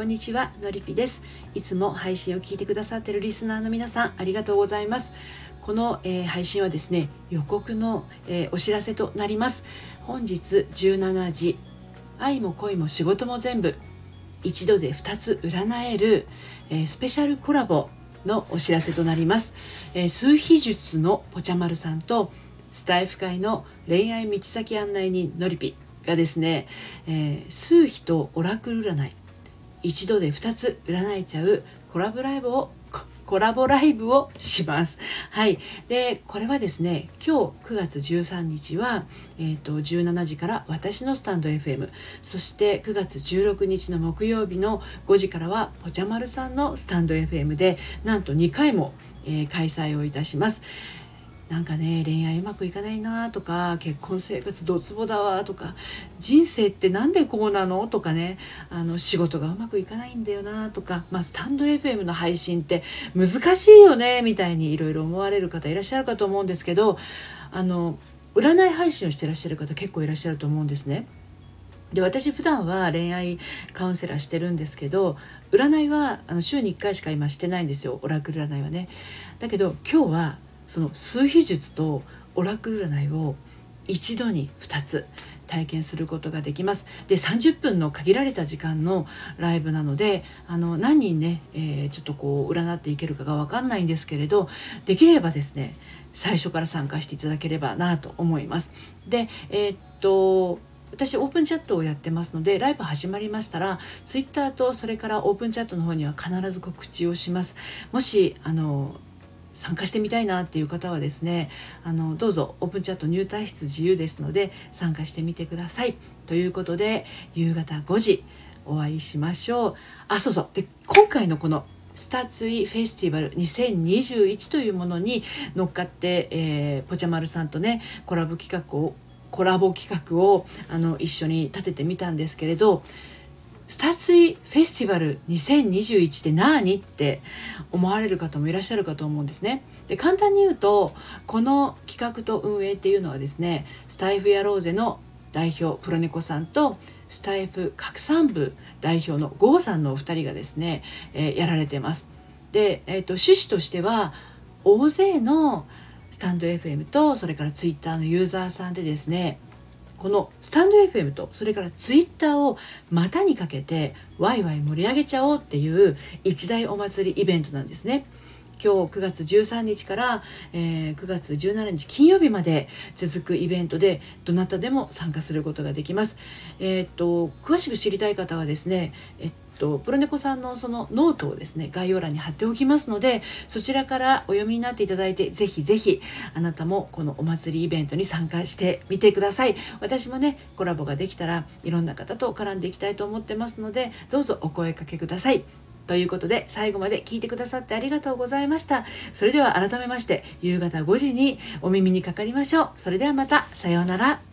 こんにちはのりぴです。いつも配信を聞いてくださっているリスナーの皆さんありがとうございます。この、えー、配信はですね予告の、えー、お知らせとなります。本日17時愛も恋も仕事も全部一度で2つ占える、えー、スペシャルコラボのお知らせとなります、え数秘術のぽちゃまるさんとスタイフ界の恋愛道先案内人のりぴがですね、えー、数秘とオラクル占い一度で2つ占えちゃうコラボライブをコラボライブをします。はい。で、これはですね、今日9月13日は、えっ、ー、と、17時から私のスタンド FM、そして9月16日の木曜日の5時からは、ぽちゃまるさんのスタンド FM で、なんと2回も、えー、開催をいたします。なんかね恋愛うまくいかないなとか結婚生活ドツボだわとか人生って何でこうなのとかねあの仕事がうまくいかないんだよなとか、まあ、スタンド FM の配信って難しいよねみたいにいろいろ思われる方いらっしゃるかと思うんですけどあの占い配信をしてらっしゃる方結構いらっしゃると思うんですね。で私普段は恋愛カウンセラーしてるんですけど占いはあの週に1回しか今してないんですよオラクル占いはね。だけど今日はその数秘術とオラクル占いを一度に2つ体験することができます。で30分の限られた時間のライブなのであの何人ね、えー、ちょっとこう占っていけるかが分かんないんですけれどできればですね最初から参加していただければなと思います。でえー、っと私オープンチャットをやってますのでライブ始まりましたらツイッターとそれからオープンチャットの方には必ず告知をします。もしあの参加してみたいなっていう方はですねあのどうぞオープンチャット入退室自由ですので参加してみてください。ということで夕方5時お会いしましょう。あそうそう。で今回のこのスタツイフェスティバル2021というものに乗っかって、えー、ぽちゃまるさんとねコラボ企画をコラボ企画をあの一緒に立ててみたんですけれどスタツイフェスティバル2021って何？って思われる方もいらっしゃるかと思うんですね。で簡単に言うとこの企画と運営っていうのはですねスタイフやローゼの代表プロネコさんとスタイフ拡散部代表のゴーさんのお二人がですね、えー、やられてます。で、えーと、趣旨としては大勢のスタンド FM とそれからツイッターのユーザーさんでですねこのスタンド FM とそれからツイッターを股にかけてワイワイ盛り上げちゃおうっていう一大お祭りイベントなんですね。今日9月13日から、えー、9月17日金曜日まで続くイベントでどなたでも参加することができます。えー、っと詳しく知りたい方はですね、えっとプロネコさんのそのノートをですね概要欄に貼っておきますのでそちらからお読みになっていただいてぜひぜひあなたもこのお祭りイベントに参加してみてください。私もねコラボができたらいろんな方と絡んでいきたいと思ってますのでどうぞお声かけください。ということで最後まで聞いてくださってありがとうございました。それでは改めまして夕方5時にお耳にかかりましょう。それではまたさようなら。